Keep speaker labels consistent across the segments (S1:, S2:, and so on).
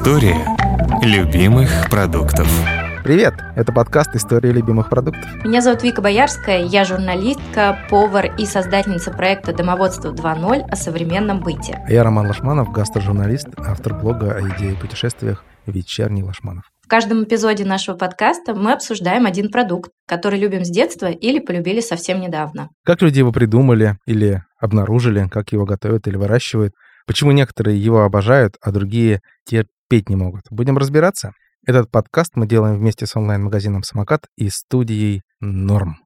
S1: История любимых продуктов.
S2: Привет! Это подкаст «История любимых продуктов».
S3: Меня зовут Вика Боярская, я журналистка, повар и создательница проекта «Домоводство 2.0» о современном быте.
S2: А я Роман Лашманов, гастрожурналист, автор блога о идее путешествиях «Вечерний Лашманов».
S3: В каждом эпизоде нашего подкаста мы обсуждаем один продукт, который любим с детства или полюбили совсем недавно.
S2: Как люди его придумали или обнаружили, как его готовят или выращивают, почему некоторые его обожают, а другие терпеть не могут. Будем разбираться? Этот подкаст мы делаем вместе с онлайн-магазином «Самокат» и студией «Норм».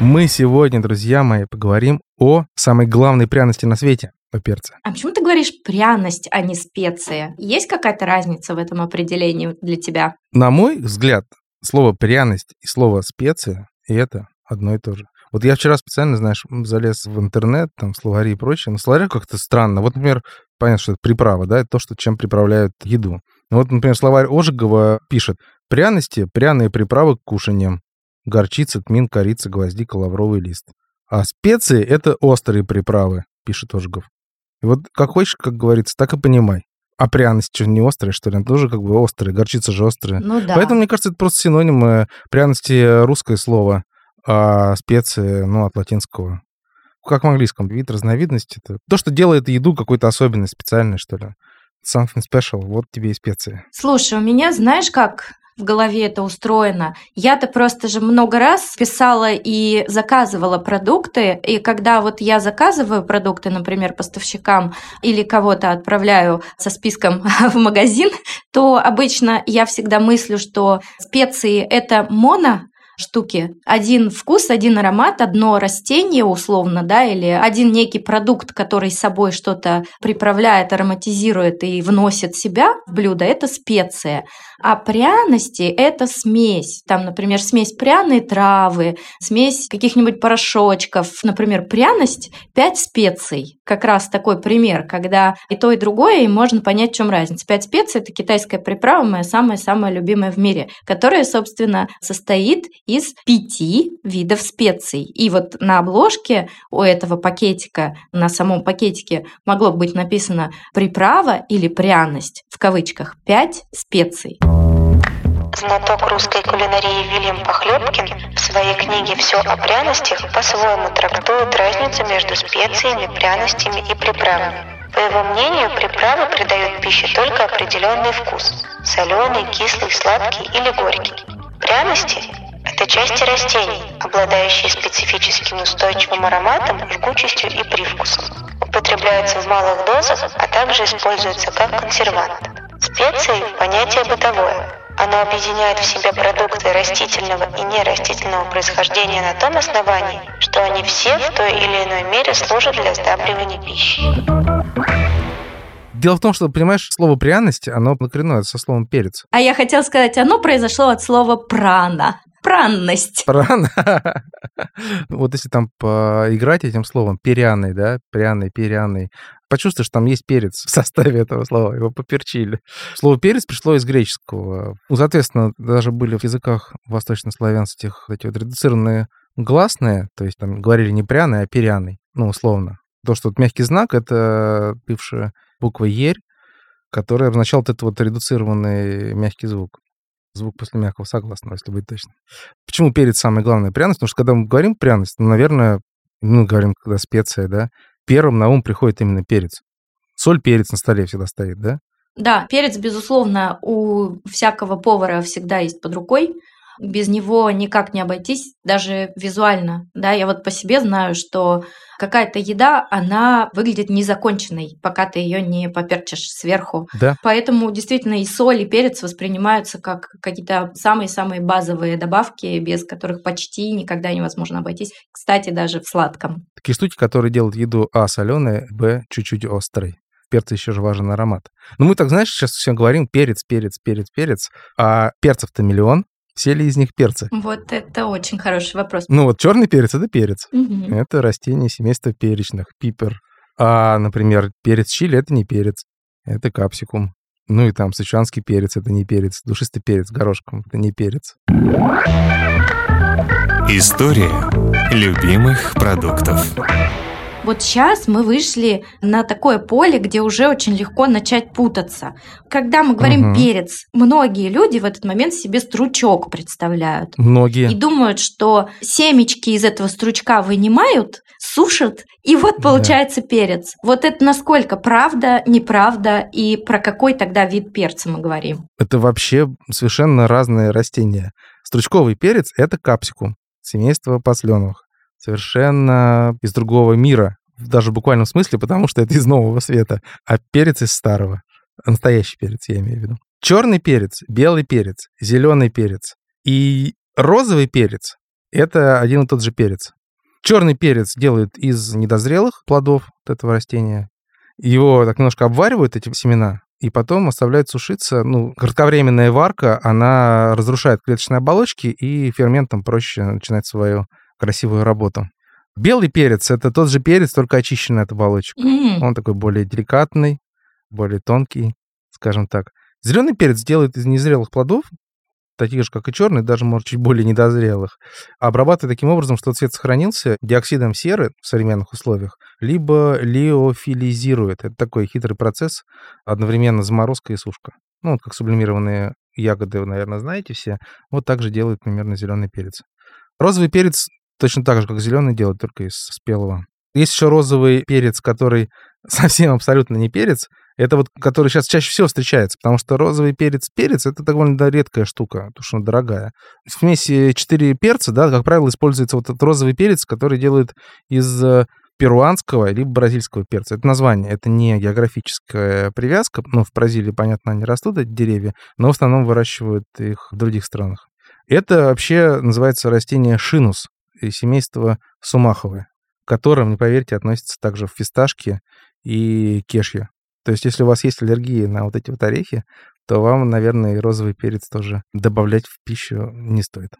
S2: Мы сегодня, друзья мои, поговорим о самой главной пряности на свете — о перце.
S3: А почему ты говоришь пряность, а не специя? Есть какая-то разница в этом определении для тебя?
S2: На мой взгляд, слово «пряность» и слово «специя» — это одно и то же. Вот я вчера специально, знаешь, залез в интернет, там, словари и прочее, но словарь как-то странно. Вот, например, понятно, что это приправа, да, это то, что, чем приправляют еду. Ну вот, например, словарь Ожегова пишет «Пряности – пряные приправы к кушаниям. Горчица, тмин, корица, гвоздика, лавровый лист». А специи – это острые приправы, пишет Ожегов. И вот как хочешь, как говорится, так и понимай. А пряность что, не острая, что ли? Она тоже как бы острая, горчица же острая.
S3: Ну да.
S2: Поэтому, мне кажется, это просто синонимы пряности русское слово, а специи, ну, от латинского. Как в английском, вид разновидности. Это то, что делает еду какой-то особенной, специальной, что ли. Something special, вот тебе и специи.
S3: Слушай, у меня, знаешь, как в голове это устроено. Я-то просто же много раз писала и заказывала продукты, и когда вот я заказываю продукты, например, поставщикам или кого-то отправляю со списком в магазин, то обычно я всегда мыслю, что специи это моно, штуки. Один вкус, один аромат, одно растение условно, да, или один некий продукт, который с собой что-то приправляет, ароматизирует и вносит себя в блюдо, это специя. А пряности – это смесь. Там, например, смесь пряные травы, смесь каких-нибудь порошочков. Например, пряность – 5 специй. Как раз такой пример, когда и то, и другое, и можно понять, в чем разница. 5 специй – это китайская приправа, моя самая-самая любимая в мире, которая, собственно, состоит из пяти видов специй. И вот на обложке у этого пакетика, на самом пакетике могло быть написано «приправа» или «пряность», в кавычках, 5 специй.
S4: Знаток русской кулинарии Вильям Похлебкин в своей книге «Все о пряностях» по-своему трактует разницу между специями, пряностями и приправами. По его мнению, приправы придают пище только определенный вкус – соленый, кислый, сладкий или горький. Пряности – это части растений, обладающие специфическим устойчивым ароматом, жгучестью и привкусом. Употребляются в малых дозах, а также используются как консервант. Специи – понятие бытовое. Оно объединяет в себе продукты растительного и нерастительного происхождения на том основании, что они все в той или иной мере служат для сдабривания пищи.
S2: Дело в том, что, понимаешь, слово пряность, оно накоренное со словом перец.
S3: А я хотела сказать, оно произошло от слова прана. Пранность.
S2: Пряно. Вот если там поиграть этим словом, перяный, да, пряный, перяный, почувствуешь, там есть перец в составе этого слова, его поперчили. Слово перец пришло из греческого. Ну, соответственно, даже были в языках восточнославянских эти вот редуцированные гласные, то есть там говорили не пряный, а перяный, ну, условно. То, что вот мягкий знак — это бывшая буква «ерь», которая означала вот этот вот редуцированный мягкий звук. Звук после мягкого согласного, если быть точным. Почему перец самая главная пряность? Потому что когда мы говорим пряность, ну, наверное, мы говорим, когда специя, да, первым на ум приходит именно перец. Соль, перец на столе всегда стоит, да?
S3: Да, перец, безусловно, у всякого повара всегда есть под рукой без него никак не обойтись, даже визуально. Да, я вот по себе знаю, что какая-то еда, она выглядит незаконченной, пока ты ее не поперчишь сверху.
S2: Да.
S3: Поэтому действительно и соль, и перец воспринимаются как какие-то самые-самые базовые добавки, без которых почти никогда невозможно обойтись. Кстати, даже в сладком.
S2: Такие штуки, которые делают еду А соленой, Б чуть-чуть острой. В перце еще же важен аромат. Но мы так, знаешь, сейчас все говорим перец, перец, перец, перец, а перцев-то миллион, все ли из них перцы?
S3: Вот это очень хороший вопрос.
S2: Ну вот черный перец это перец.
S3: Мгм.
S2: Это растение семейства перечных, пипер. А, например, перец чили это не перец, это капсикум. Ну и там сычуанский перец это не перец, душистый перец горошком это не перец.
S1: История любимых продуктов.
S3: Вот сейчас мы вышли на такое поле, где уже очень легко начать путаться. Когда мы говорим
S2: Мгм.
S3: перец, многие люди в этот момент себе стручок представляют.
S2: Многие.
S3: И думают, что семечки из этого стручка вынимают, сушат, и вот
S2: Да.
S3: получается перец. Вот это насколько правда, неправда, и про какой тогда вид перца мы говорим?
S2: Это вообще совершенно разные растения. Стручковый перец — это капсикум, семейство посленовых. Совершенно из другого мира, даже в буквальном смысле, потому что это из нового света, а перец из старого. Настоящий перец, я имею в виду. Черный перец, белый перец, зеленый перец и розовый перец — это один и тот же перец. Черный перец делают из недозрелых плодов вот этого растения. Его так немножко обваривают, эти семена, и потом оставляют сушиться. Ну, кратковременная варка, она разрушает клеточные оболочки, и ферментам проще начинать свою красивую работу. Белый перец — это тот же перец, только очищенный от оболочек.
S3: М,
S2: Он такой более деликатный, более тонкий, скажем так. Зеленый перец делают из незрелых плодов, таких же, как и черный, даже, может, чуть более недозрелых. Обрабатывают таким образом, что цвет сохранился диоксидом серы в современных условиях, либо леофилизирует. Это такой хитрый процесс, одновременно заморозка и сушка. Ну, вот как сублимированные ягоды, вы, наверное, знаете все. Вот так же делают примерно зеленый перец. Розовый перец точно так же, как зеленый, делают только из спелого. Есть еще розовый перец, который совсем абсолютно не перец. Это вот, который сейчас чаще всего встречается, потому что розовый перец перец это довольно редкая штука, потому что он дорогая. В смеси четыре перца, да, как правило, используется вот этот розовый перец, который делают из э, перуанского либо бразильского перца. Это название, это не географическая привязка. Ну, в Бразилии, понятно, они растут, эти деревья, но в основном выращивают их в других странах. Это вообще называется растение шинус, из семейства сумаховые, к которым, не поверьте, относятся также фисташки и кешья. То есть, если у вас есть аллергия на вот эти вот орехи, то вам, наверное, и розовый перец тоже добавлять в пищу не стоит.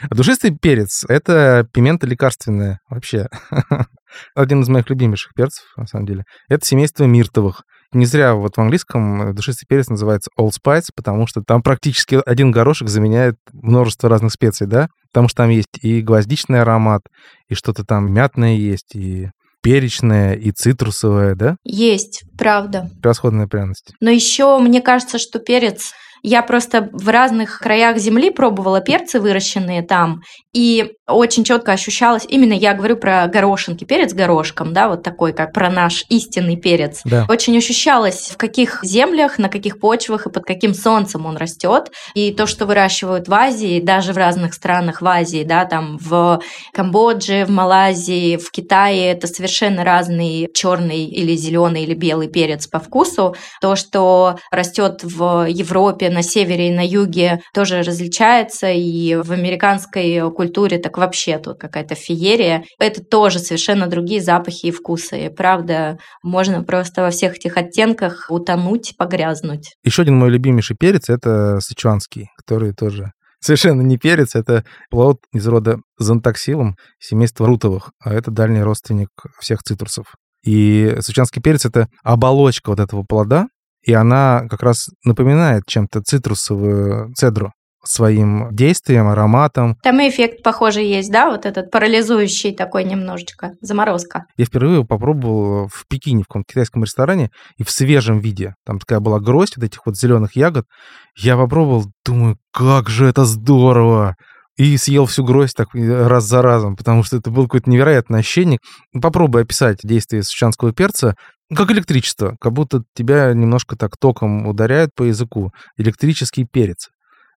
S2: А душистый перец — это пимента лекарственная вообще. Один из моих любимейших перцев, на самом деле. Это семейство миртовых. Не зря вот в английском душистый перец называется Old Spice, потому что там практически один горошек заменяет множество разных специй, да? Потому что там есть и гвоздичный аромат, и что-то там мятное есть, и перечное, и цитрусовое, да?
S3: Есть, правда.
S2: Превосходная пряность.
S3: Но еще мне кажется, что перец... Я просто в разных краях земли пробовала перцы, выращенные там, и очень четко ощущалось, именно я говорю про горошинки, перец горошком, да, вот такой, как про наш истинный перец.
S2: Да.
S3: Очень ощущалось, в каких землях, на каких почвах и под каким солнцем он растет. И то, что выращивают в Азии, даже в разных странах в Азии, да, там в Камбодже, в Малайзии, в Китае, это совершенно разный черный или зеленый или белый перец по вкусу. То, что растет в Европе, на севере и на юге, тоже различается. И в американской культуре так вообще тут какая-то феерия. Это тоже совершенно другие запахи и вкусы. И правда, можно просто во всех этих оттенках утонуть, погрязнуть.
S2: Еще один мой любимейший перец — это сычуанский, который тоже совершенно не перец, это плод из рода зонтаксилум, семейства рутовых, а это дальний родственник всех цитрусов. И сычуанский перец — это оболочка вот этого плода, и она как раз напоминает чем-то цитрусовую цедру своим действием, ароматом.
S3: Там и эффект похожий есть, да, вот этот парализующий такой немножечко, заморозка.
S2: Я впервые попробовал в Пекине, в каком-то китайском ресторане, и в свежем виде. Там такая была гроздь вот этих вот зеленых ягод. Я попробовал, думаю, как же это здорово! И съел всю гроздь так раз за разом, потому что это было какое-то невероятное ощущение. Попробуй описать действие сычуанского перца как электричество, как будто тебя немножко так током ударяют по языку. Электрический перец.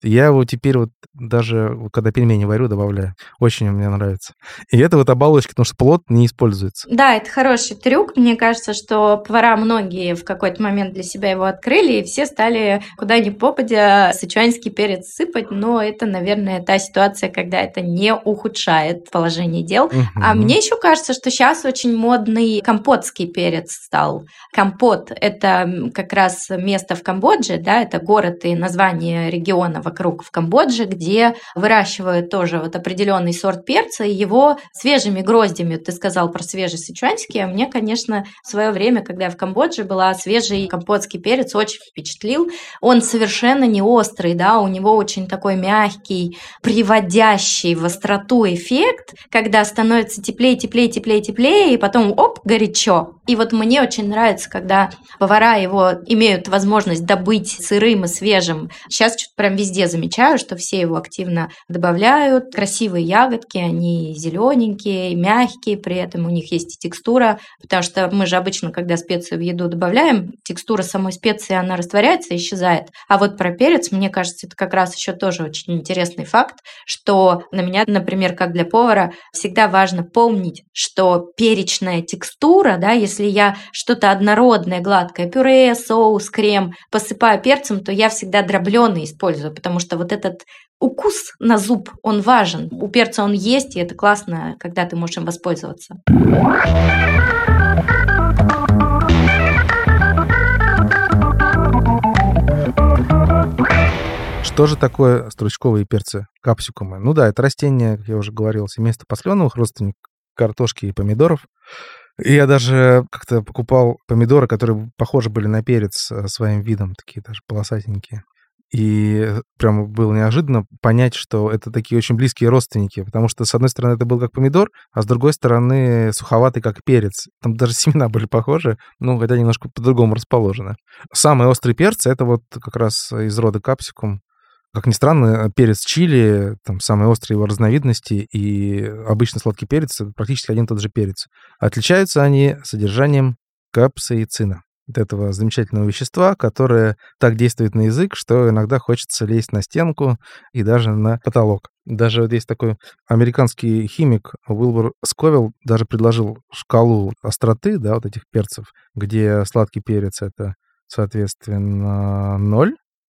S2: Я его теперь вот даже, когда пельмени варю, добавляю. Очень мне нравится. И это вот оболочка, потому что плод не используется.
S3: Да, это хороший трюк. Мне кажется, что повара многие в какой-то момент для себя его открыли, и все стали куда ни попадя сычуанский перец сыпать. Но это, наверное, та ситуация, когда это не ухудшает положение дел. А
S2: Мгм.
S3: мне еще кажется, что сейчас очень модный компотский перец стал. Компот – это как раз место в Камбодже, да, это город и название региона вокруг в Камбодже, где выращивают тоже вот определенный сорт перца, и его свежими гроздями, ты сказал про свежий сычуанский, а мне, конечно, в свое время, когда я в Камбодже была, свежий камбодский перец очень впечатлил. Он совершенно не острый, да, у него очень такой мягкий, приводящий в остроту эффект, когда становится теплее, теплее, теплее, теплее, и потом оп, горячо. И вот мне очень нравится, когда повара его имеют возможность добыть сырым и свежим. Сейчас что-то прям везде замечаю, что все его активно добавляют. Красивые ягодки, они зелененькие, мягкие, при этом у них есть и текстура, потому что мы же обычно, когда специю в еду добавляем, текстура самой специи, она растворяется, исчезает. А вот про перец, мне кажется, это как раз еще тоже очень интересный факт, что на меня, например, как для повара, всегда важно помнить, что перечная текстура, да, если я что-то однородное, гладкое, пюре, соус, крем посыпаю перцем, то я всегда дробленый использую, потому что вот этот укус на зуб, он важен. У перца он есть, и это классно, когда ты можешь им воспользоваться.
S2: Что же такое стручковые перцы, капсикумы? Ну да, это растение, как я уже говорил, семейство посленовых, родственник картошки и помидоров. И я даже как-то покупал помидоры, которые похожи были на перец э, своим видом, такие даже полосатенькие. И прямо было неожиданно понять, что это такие очень близкие родственники, потому что, с одной стороны, это был как помидор, а с другой стороны, суховатый как перец. Там даже семена были похожи, ну, хотя немножко по-другому расположены. Самые острые перцы — это вот как раз из рода капсикум. Как ни странно, перец чили, там самые острые его разновидности, и обычно сладкий перец — практически один и тот же перец. Отличаются они содержанием капсаицина этого замечательного вещества, которое так действует на язык, что иногда хочется лезть на стенку и даже на потолок. Даже вот есть такой американский химик Уилбур Сковилл даже предложил шкалу остроты, да, вот этих перцев, где сладкий перец — это, соответственно, ноль,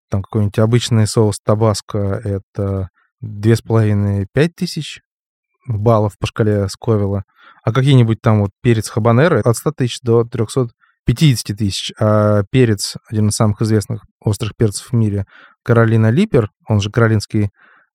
S2: там какой-нибудь обычный соус табаско — это 2,5-5 тысяч баллов по шкале Сковилла, а какие-нибудь там вот перец хабанеро от 100 тысяч до 300 50 тысяч, а перец, один из самых известных острых перцев в мире, Каролина Липер, он же каролинский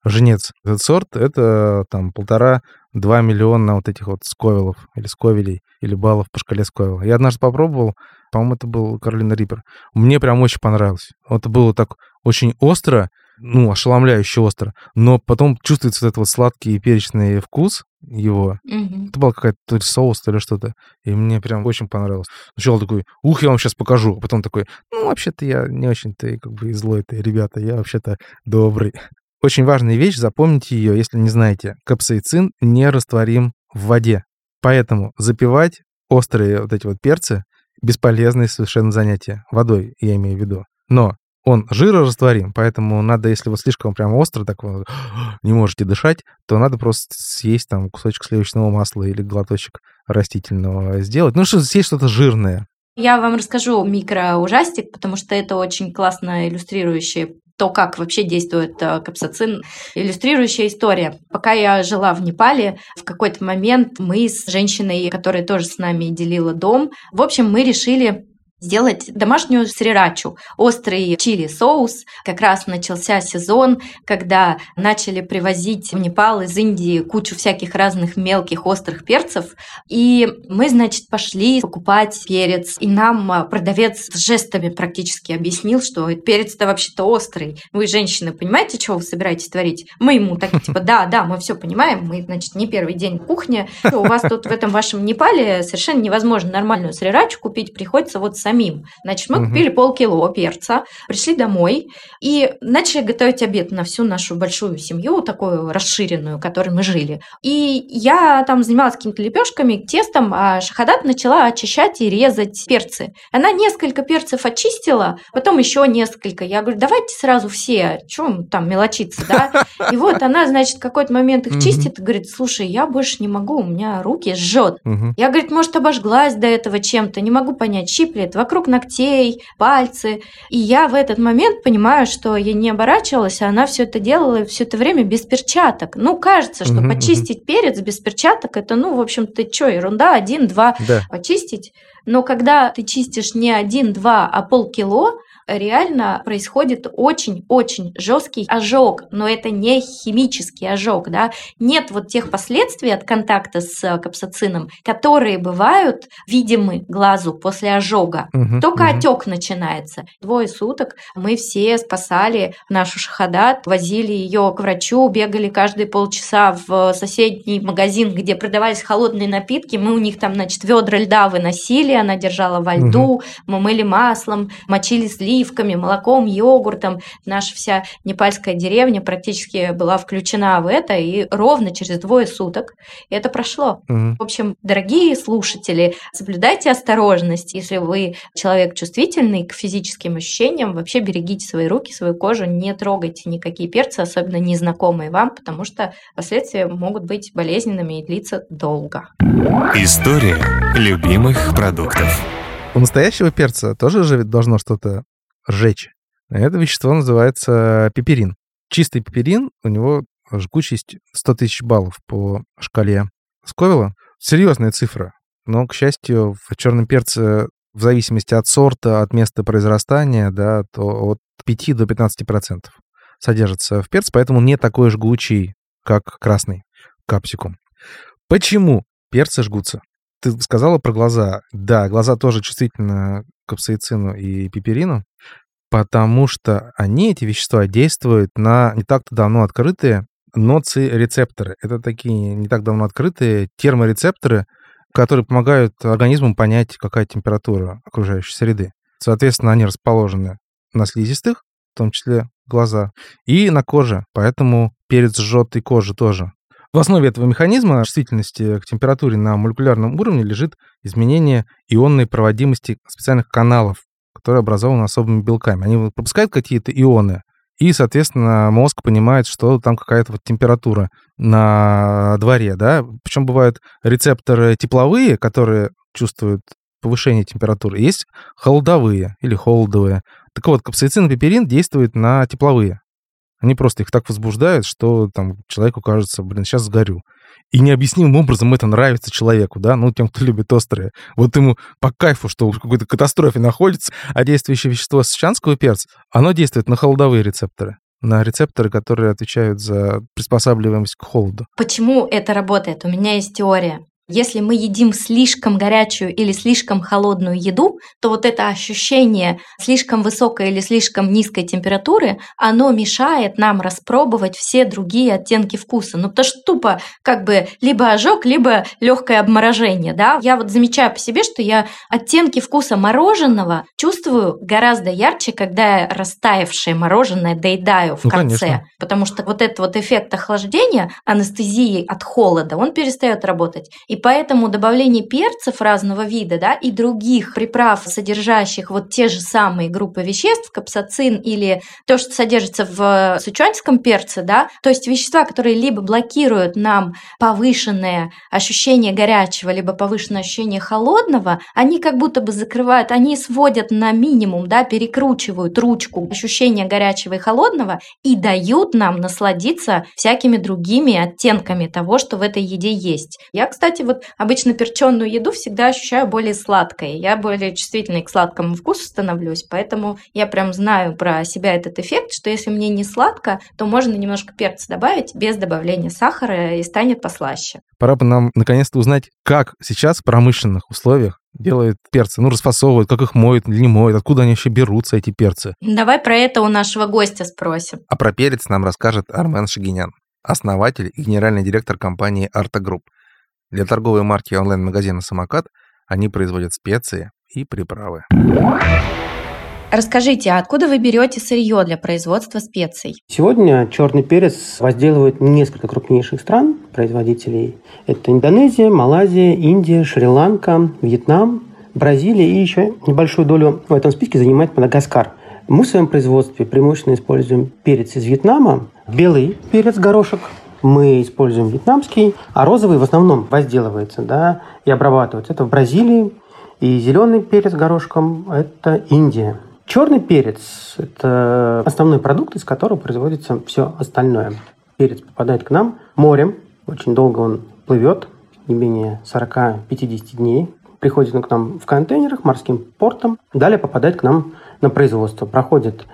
S2: женец, этот сорт, это там полтора-два миллиона вот этих вот сковилов или сковелей, или баллов по шкале сковила. Я однажды попробовал, по-моему, это был Каролина Риппер. Мне прям очень понравилось. Вот это было так очень остро, ну, ошеломляюще остро, но потом чувствуется вот этот вот сладкий и перечный вкус его.
S3: Мгм.
S2: Это был какая-то то ли соус, то ли что-то. И мне прям очень понравилось. Сначала такой, ух, я вам сейчас покажу. А потом такой, ну, вообще-то я не очень-то как бы и злой-то, ребята, я вообще-то добрый. Очень важная вещь, запомните ее, если не знаете. Капсаицин не растворим в воде. Поэтому запивать острые вот эти вот перцы бесполезное совершенно занятие. Водой, я имею в виду. Но он жирорастворим, поэтому надо, если вот слишком прям остро, так вот, не можете дышать, то надо просто съесть там кусочек сливочного масла или глоточек растительного сделать. Ну, что съесть что-то жирное.
S3: Я вам расскажу микроужастик, потому что это очень классно иллюстрирующее то, как вообще действует э, капсацин. Иллюстрирующая история. Пока я жила в Непале, в какой-то момент мы с женщиной, которая тоже с нами делила дом, в общем, мы решили сделать домашнюю срирачу, острый чили-соус. Как раз начался сезон, когда начали привозить в Непал из Индии кучу всяких разных мелких острых перцев. И мы, значит, пошли покупать перец. И нам а, продавец с жестами практически объяснил, что перец-то вообще-то острый. Вы, женщины, понимаете, что вы собираетесь творить? Мы ему так, типа, да, да, мы все понимаем, мы, значит, не первый день в кухне. У вас тут в этом вашем Непале совершенно невозможно нормальную срирачу купить, приходится вот самим. Значит, мы
S2: Мгм.
S3: купили полкило перца, пришли домой и начали готовить обед на всю нашу большую семью, такую расширенную, в которой мы жили. И я там занималась какими-то лепешками, тестом, а Шахадат начала очищать и резать перцы. Она несколько перцев очистила, потом еще несколько. Я говорю, давайте сразу все, чем там мелочиться, да? И вот она, значит, в какой-то момент их чистит и говорит, слушай, я больше не могу, у меня руки жжет. Я, говорит, может, обожглась до этого чем-то, не могу понять, щиплет вокруг ногтей, пальцы. И я в этот момент понимаю, что я не оборачивалась, а она все это делала все это время без перчаток. Ну, кажется, что
S2: мгм.
S3: почистить перец без перчаток, это, ну, в общем-то, что, ерунда, один-два
S2: Да.
S3: почистить. Но когда ты чистишь не один-два, а полкило, реально происходит очень-очень жесткий ожог, но это не химический ожог, да, нет вот тех последствий от контакта с капсацином, которые бывают видимы глазу после ожога.
S2: Мгм,
S3: Только
S2: мгм.
S3: отек начинается. Двое суток мы все спасали нашу шахадат, возили ее к врачу, бегали каждые полчаса в соседний магазин, где продавались холодные напитки. Мы у них там, значит, ведра льда выносили, она держала во льду, мы мыли маслом, мочили сливками, молоком, йогуртом. Наша вся непальская деревня практически была включена в это, и ровно через двое суток это прошло.
S2: Мгм.
S3: В общем, дорогие слушатели, соблюдайте осторожность. Если вы человек чувствительный к физическим ощущениям, вообще берегите свои руки, свою кожу, не трогайте никакие перцы, особенно незнакомые вам, потому что последствия могут быть болезненными и длиться долго.
S1: История любимых продуктов.
S2: У настоящего перца тоже же ведь должно что-то сжечь. Это вещество называется пеперин. Чистый пеперин, у него жгучесть 100 тысяч баллов по шкале Сковила. Серьезная цифра. Но, к счастью, в черном перце в зависимости от сорта, от места произрастания, да, то от 5 до 15 процентов содержится в перце, поэтому не такой жгучий, как красный капсикум. Почему перцы жгутся? Ты сказала про глаза. Да, глаза тоже чувствительны к капсаицину и пеперину, потому что они, эти вещества, действуют на не так-то давно открытые ноци-рецепторы. Это такие не так давно открытые терморецепторы, которые помогают организму понять, какая температура окружающей среды. Соответственно, они расположены на слизистых, в том числе глаза, и на коже. Поэтому перец жжет и кожу тоже. В основе этого механизма чувствительности к температуре на молекулярном уровне лежит изменение ионной проводимости специальных каналов, которые образованы особыми белками. Они пропускают какие-то ионы, и, соответственно, мозг понимает, что там какая-то вот температура на дворе, да. Причем бывают рецепторы тепловые, которые чувствуют повышение температуры, есть холодовые или холодовые. Так вот, капсаицин и пеперин действуют на тепловые. Они просто их так возбуждают, что там человеку кажется, блин, сейчас сгорю. И необъяснимым образом это нравится человеку, да, ну, тем, кто любит острые. Вот ему по кайфу, что в какой-то катастрофе находится, а действующее вещество сычанского перца, оно действует на холодовые рецепторы на рецепторы, которые отвечают за приспосабливаемость к холоду.
S3: Почему это работает? У меня есть теория. Если мы едим слишком горячую или слишком холодную еду, то вот это ощущение слишком высокой или слишком низкой температуры, оно мешает нам распробовать все другие оттенки вкуса. Ну, потому что тупо как бы либо ожог, либо легкое обморожение, да. Я вот замечаю по себе, что я оттенки вкуса мороженого чувствую гораздо ярче, когда я растаявшее мороженое доедаю в
S2: Ну,
S3: конце.
S2: конечно.
S3: Потому что вот этот вот эффект охлаждения, анестезии от холода, он перестает работать. И поэтому добавление перцев разного вида, да, и других приправ, содержащих вот те же самые группы веществ, капсацин или то, что содержится в сычуанском перце, да, то есть вещества, которые либо блокируют нам повышенное ощущение горячего, либо повышенное ощущение холодного, они как будто бы закрывают, они сводят на минимум, да, перекручивают ручку ощущения горячего и холодного и дают нам насладиться всякими другими оттенками того, что в этой еде есть. Я, кстати, вот обычно перченую еду всегда ощущаю более сладкой. Я более чувствительной к сладкому вкусу становлюсь, поэтому я прям знаю про себя этот эффект, что если мне не сладко, то можно немножко перца добавить без добавления сахара и станет послаще.
S2: Пора бы нам наконец-то узнать, как сейчас в промышленных условиях делают перцы. Ну, расфасовывают, как их моют или не моют, откуда они вообще берутся, эти перцы.
S3: Давай про это у нашего гостя спросим.
S2: А про перец нам расскажет Армен Шагинян, основатель и генеральный директор компании «Арта Групп». Для торговой марки онлайн-магазина «Самокат» они производят специи и приправы.
S3: Расскажите, а откуда вы берете сырье для производства специй?
S5: Сегодня черный перец возделывают несколько крупнейших стран, производителей. Это Индонезия, Малайзия, Индия, Шри-Ланка, Вьетнам, Бразилия и еще небольшую долю в этом списке занимает Мадагаскар. Мы в своем производстве преимущественно используем перец из Вьетнама, белый перец горошек, мы используем вьетнамский, а розовый в основном возделывается да, и обрабатывается. Это в Бразилии, и зеленый перец горошком – это Индия. Черный перец – это основной продукт, из которого производится все остальное. Перец попадает к нам морем, очень долго он плывет, не менее 40-50 дней. Приходит он к нам в контейнерах, морским портом. Далее попадает к нам на производство, проходит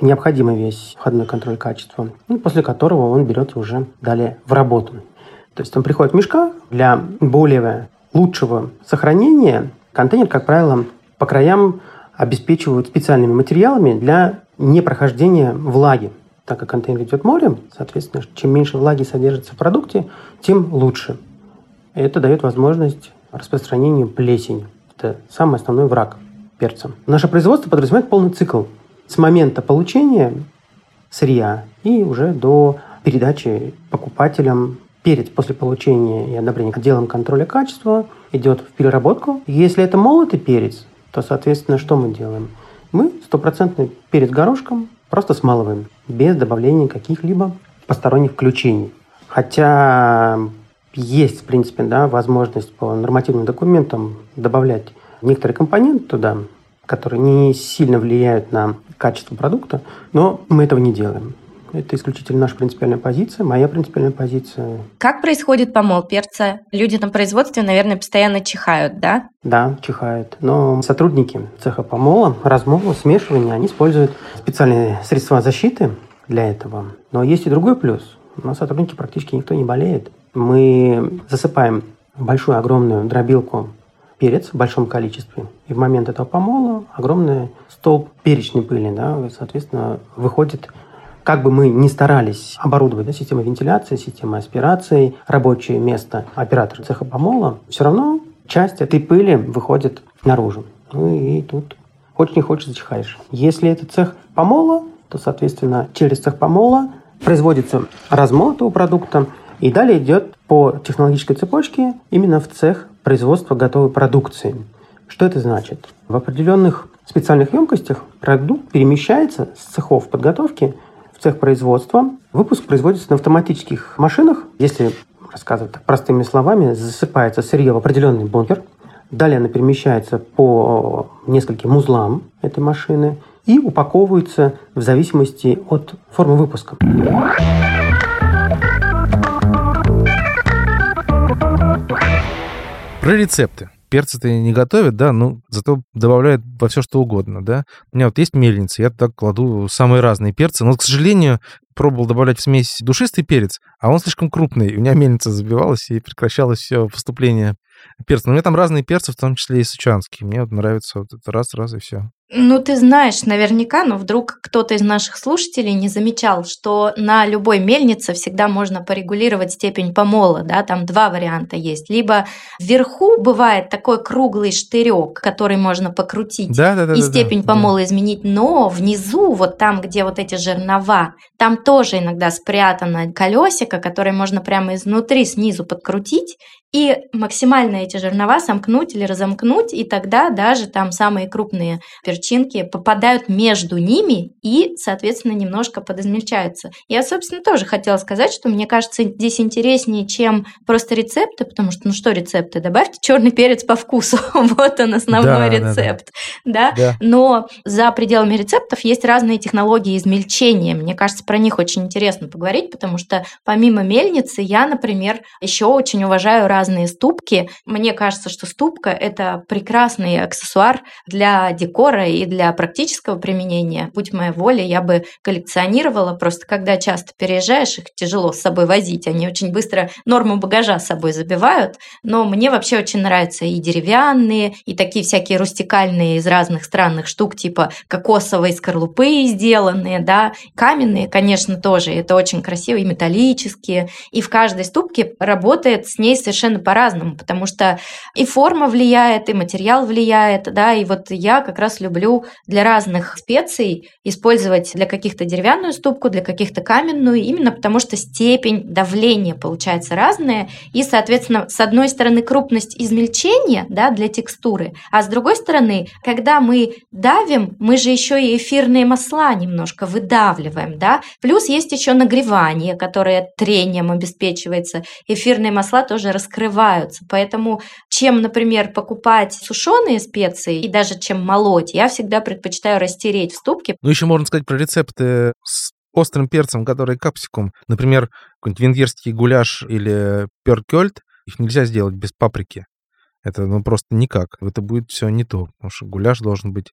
S5: необходимый весь входной контроль качества, ну, после которого он берется уже далее в работу. То есть он приходит в мешках для более лучшего сохранения. Контейнер, как правило, по краям обеспечивают специальными материалами для непрохождения влаги. Так как контейнер идет морем, соответственно, чем меньше влаги содержится в продукте, тем лучше. Это дает возможность распространению плесени. Это самый основной враг перца. Наше производство подразумевает полный цикл с момента получения сырья и уже до передачи покупателям перец после получения и одобрения отделом контроля качества идет в переработку. Если это молотый перец, то, соответственно, что мы делаем? Мы стопроцентный перец горошком просто смалываем, без добавления каких-либо посторонних включений. Хотя есть, в принципе, да, возможность по нормативным документам добавлять некоторые компоненты туда, которые не сильно влияют на качество продукта, но мы этого не делаем. Это исключительно наша принципиальная позиция, моя принципиальная позиция.
S3: Как происходит помол перца? Люди на производстве, наверное, постоянно чихают, да?
S5: Да, чихают. Но сотрудники цеха помола, размола, смешивания, они используют специальные средства защиты для этого. Но есть и другой плюс. У нас сотрудники практически никто не болеет. Мы засыпаем большую, огромную дробилку перец в большом количестве. И в момент этого помола огромный столб перечной пыли, да, соответственно, выходит как бы мы ни старались оборудовать да, систему вентиляции, систему аспирации, рабочее место оператора цеха помола, все равно часть этой пыли выходит наружу. Ну и тут хочешь не хочешь зачихаешь. Если это цех помола, то, соответственно, через цех помола производится размол этого продукта, и далее идет по технологической цепочке именно в цех производства готовой продукции. Что это значит? В определенных специальных емкостях продукт перемещается с цехов подготовки в цех производства. Выпуск производится на автоматических машинах. Если рассказывать так простыми словами, засыпается сырье в определенный бункер. Далее она перемещается по нескольким узлам этой машины и упаковывается в зависимости от формы выпуска.
S2: Про рецепты. Перцы-то не готовят, да, ну, зато добавляют во все что угодно, да. У меня вот есть мельница, я туда кладу самые разные перцы, но, к сожалению, пробовал добавлять в смесь душистый перец, а он слишком крупный. У меня мельница забивалась и прекращалось все поступление перца. Но у меня там разные перцы, в том числе и сычанские. Мне вот нравится вот это раз-раз и все.
S3: Ну, ты знаешь наверняка, но вдруг кто-то из наших слушателей не замечал, что на любой мельнице всегда можно порегулировать степень помола, да, там два варианта есть. Либо вверху бывает такой круглый штырек, который можно покрутить
S2: да, да, да,
S3: и
S2: да,
S3: степень
S2: да,
S3: помола изменить, но внизу, вот там, где вот эти жернова, там тоже иногда спрятано колесико, которое можно прямо изнутри, снизу подкрутить, и максимально эти жернова сомкнуть или разомкнуть, и тогда даже там самые крупные перчинки попадают между ними и, соответственно, немножко подизмельчаются. Я, собственно, тоже хотела сказать, что мне кажется, здесь интереснее, чем просто рецепты, потому что, ну что рецепты? Добавьте черный перец по вкусу, вот он основной
S2: Да, да, да.
S3: рецепт, да?
S2: Да.
S3: Но за пределами рецептов есть разные технологии измельчения. Мне кажется, про них очень интересно поговорить, потому что помимо мельницы я, например, еще очень уважаю разные ступки. Мне кажется, что ступка – это прекрасный аксессуар для декора и для практического применения. Будь моя воля, я бы коллекционировала, просто когда часто переезжаешь, их тяжело с собой возить, они очень быстро норму багажа с собой забивают, но мне вообще очень нравятся и деревянные, и такие всякие рустикальные из разных странных штук, типа кокосовой скорлупы сделанные, да, каменные, конечно, тоже, это очень красиво, и металлические, и в каждой ступке работает с ней совершенно по-разному, потому что и форма влияет, и материал влияет, да, и вот я как раз люблю для разных специй использовать для каких-то деревянную ступку, для каких-то каменную, именно потому что степень давления получается разная, и, соответственно, с одной стороны крупность измельчения, да, для текстуры, а с другой стороны, когда мы давим, мы же еще и эфирные масла немножко выдавливаем, да, плюс есть еще нагревание, которое трением обеспечивается, эфирные масла тоже раскрываются, поэтому чем, например, покупать сушеные специи и даже чем молоть, я всегда предпочитаю растереть в ступке,
S2: Ну, еще можно сказать про рецепты с острым перцем, который капсикум. Например, какой-нибудь венгерский гуляш или перкёльт, их нельзя сделать без паприки. Это ну просто никак. Это будет все не то. Потому что гуляш должен быть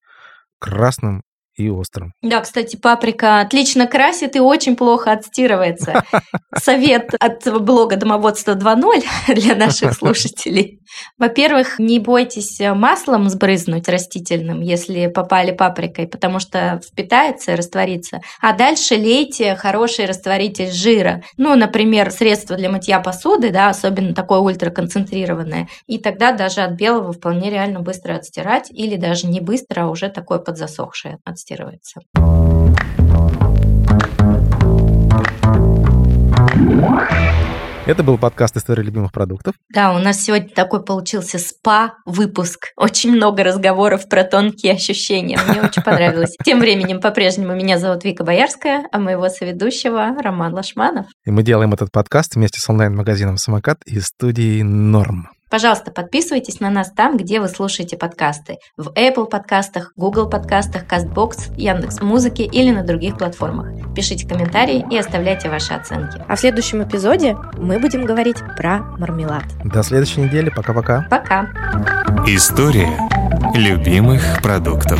S2: красным и острым.
S3: Да, кстати, паприка отлично красит и очень плохо отстирывается. Совет от блога «Домоводство 2.0» для наших слушателей. Во-первых, не бойтесь маслом сбрызнуть растительным, если попали паприкой, потому что впитается и растворится. А дальше лейте хороший растворитель жира. Ну, например, средство для мытья посуды, да, особенно такое ультраконцентрированное. И тогда даже от белого вполне реально быстро отстирать, или даже не быстро, а уже такое подзасохшее отстирать тестируется.
S2: Это был подкаст «История любимых продуктов».
S3: Да, у нас сегодня такой получился спа-выпуск. Очень много разговоров про тонкие ощущения. Мне очень понравилось. Тем временем, по-прежнему, меня зовут Вика Боярская, а моего соведущего Роман Лашманов.
S2: И мы делаем этот подкаст вместе с онлайн-магазином «Самокат» и студией «Норм».
S3: Пожалуйста, подписывайтесь на нас там, где вы слушаете подкасты. В Apple подкастах, Google подкастах, CastBox, Яндекс Музыки или на других платформах. Пишите комментарии и оставляйте ваши оценки.
S6: А в следующем эпизоде мы будем говорить про мармелад.
S2: До следующей недели. Пока-пока.
S3: Пока.
S1: История любимых продуктов.